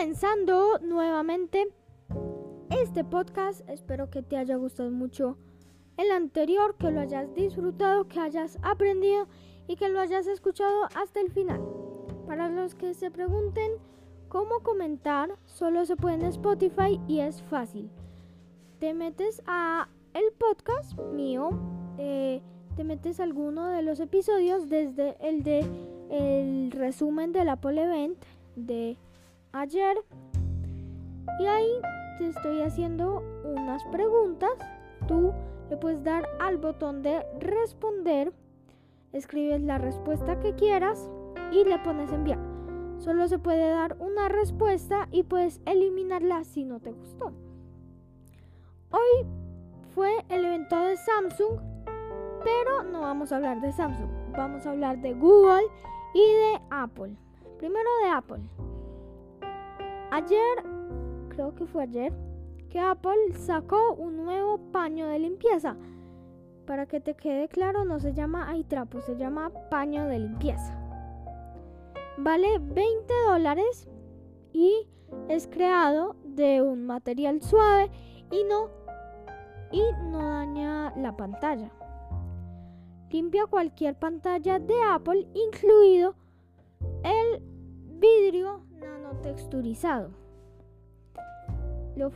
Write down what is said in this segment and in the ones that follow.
comenzando nuevamente este podcast. Espero que te haya gustado mucho el anterior, que lo hayas disfrutado, que hayas aprendido y que lo hayas escuchado hasta el final. Para los que se pregunten cómo comentar, solo se puede en Spotify y es fácil. Te metes a el podcast mío, eh, te metes a alguno de los episodios desde el de el resumen del Apple Event de ayer y ahí te estoy haciendo unas preguntas. Tú le puedes dar al botón de responder, escribes la respuesta que quieras y le pones enviar. Solo se puede dar una respuesta y puedes eliminarla si no te gustó. Hoy fue el evento de Samsung, pero no vamos a hablar de Samsung, vamos a hablar de Google y de Apple. Primero de Apple. Ayer, creo que fue ayer, que Apple sacó un nuevo paño de limpieza. Para que te quede claro, no se llama trapo, se llama paño de limpieza. Vale 20 dólares y es creado de un material suave y no, y no daña la pantalla. Limpia cualquier pantalla de Apple, incluido nanotexturizado. Lo,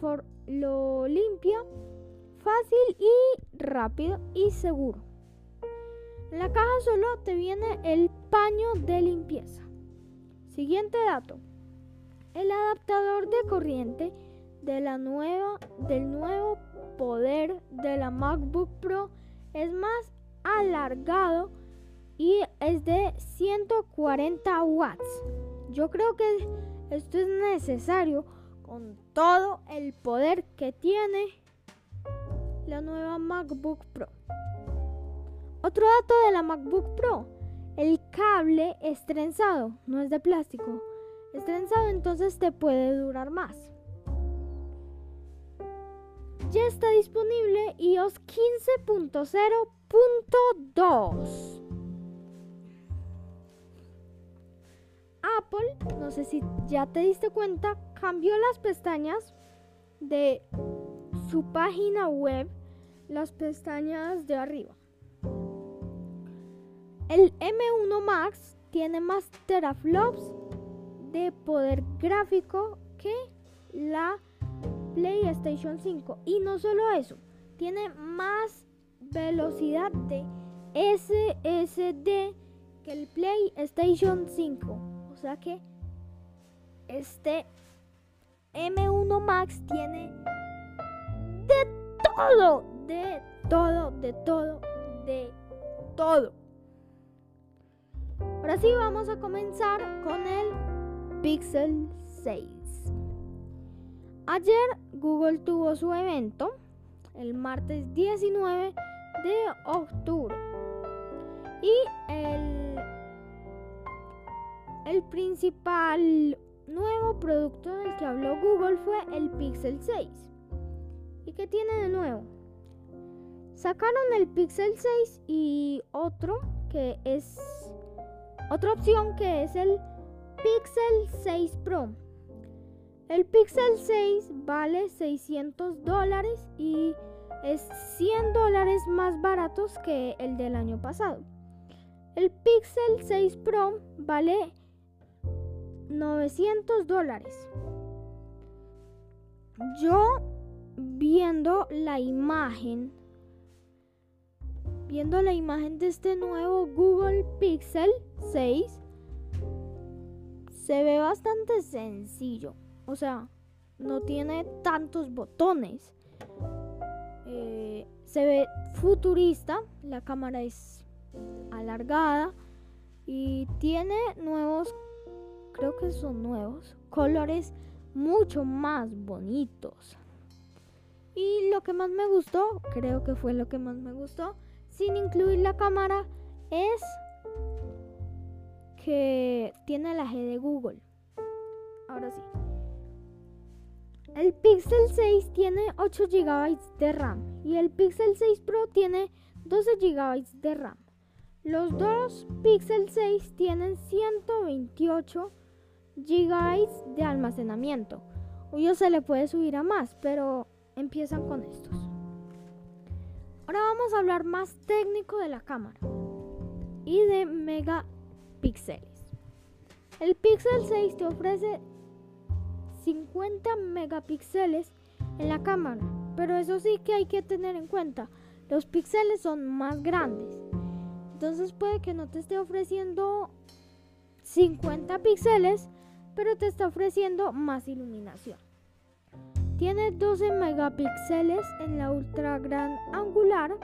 lo limpia fácil y rápido y seguro. En la caja solo te viene el paño de limpieza. Siguiente dato. El adaptador de corriente de la nueva, del nuevo poder de la MacBook Pro es más alargado y es de 140 watts. Yo creo que esto es necesario con todo el poder que tiene la nueva MacBook Pro. Otro dato de la MacBook Pro, el cable es trenzado, no es de plástico. Es trenzado, entonces te puede durar más. Ya está disponible iOS 15.0.2. Apple, no sé si ya te diste cuenta, cambió las pestañas de su página web, las pestañas de arriba. El M1 Max tiene más teraflops de poder gráfico que la PlayStation 5. Y no solo eso, tiene más velocidad de SSD que el PlayStation 5 sea que este M1 Max tiene de todo, de todo, de todo, de todo. Ahora sí vamos a comenzar con el Pixel 6. Ayer Google tuvo su evento el martes 19 de octubre y el el principal nuevo producto del que habló Google fue el Pixel 6. ¿Y qué tiene de nuevo? Sacaron el Pixel 6 y otro que es otra opción que es el Pixel 6 Pro. El Pixel 6 vale 600 dólares y es 100 dólares más baratos que el del año pasado. El Pixel 6 Pro vale 900 dólares. Yo viendo la imagen, viendo la imagen de este nuevo Google Pixel 6, se ve bastante sencillo. O sea, no tiene tantos botones. Eh, se ve futurista, la cámara es alargada y tiene nuevos creo que son nuevos, colores mucho más bonitos. Y lo que más me gustó, creo que fue lo que más me gustó, sin incluir la cámara, es que tiene la G de Google. Ahora sí. El Pixel 6 tiene 8 GB de RAM y el Pixel 6 Pro tiene 12 GB de RAM. Los dos Pixel 6 tienen 128 GB de almacenamiento. Obvio se le puede subir a más, pero empiezan con estos. Ahora vamos a hablar más técnico de la cámara y de megapíxeles. El Pixel 6 te ofrece 50 megapíxeles en la cámara, pero eso sí que hay que tener en cuenta, los píxeles son más grandes. Entonces puede que no te esté ofreciendo 50 píxeles, pero te está ofreciendo más iluminación. Tiene 12 megapíxeles en la ultra gran angular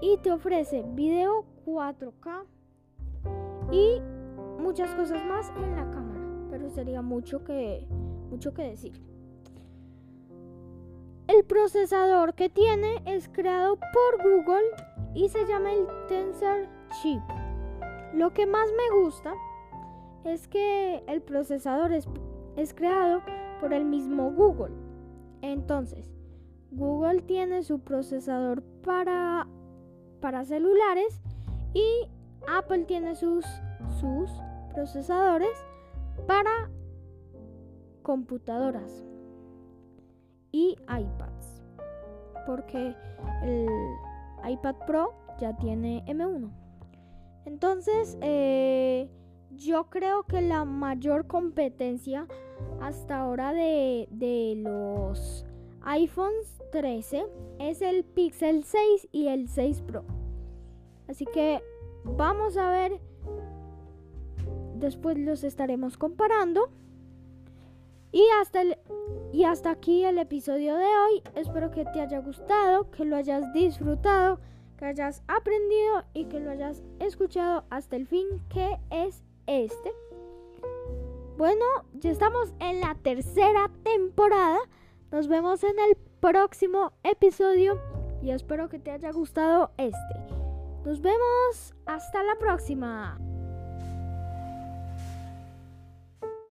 y te ofrece video 4K y muchas cosas más en la cámara, pero sería mucho que mucho que decir. El procesador que tiene es creado por Google y se llama el Tensor Chip. Lo que más me gusta es que el procesador es, es creado por el mismo Google. Entonces, Google tiene su procesador para, para celulares y Apple tiene sus, sus procesadores para computadoras y iPads. Porque el iPad Pro ya tiene M1. Entonces, eh, yo creo que la mayor competencia hasta ahora de, de los iPhones 13 es el Pixel 6 y el 6 Pro. Así que vamos a ver. Después los estaremos comparando. Y hasta, el, y hasta aquí el episodio de hoy. Espero que te haya gustado, que lo hayas disfrutado, que hayas aprendido y que lo hayas escuchado hasta el fin, que es este. Bueno, ya estamos en la tercera temporada. Nos vemos en el próximo episodio y espero que te haya gustado este. Nos vemos hasta la próxima.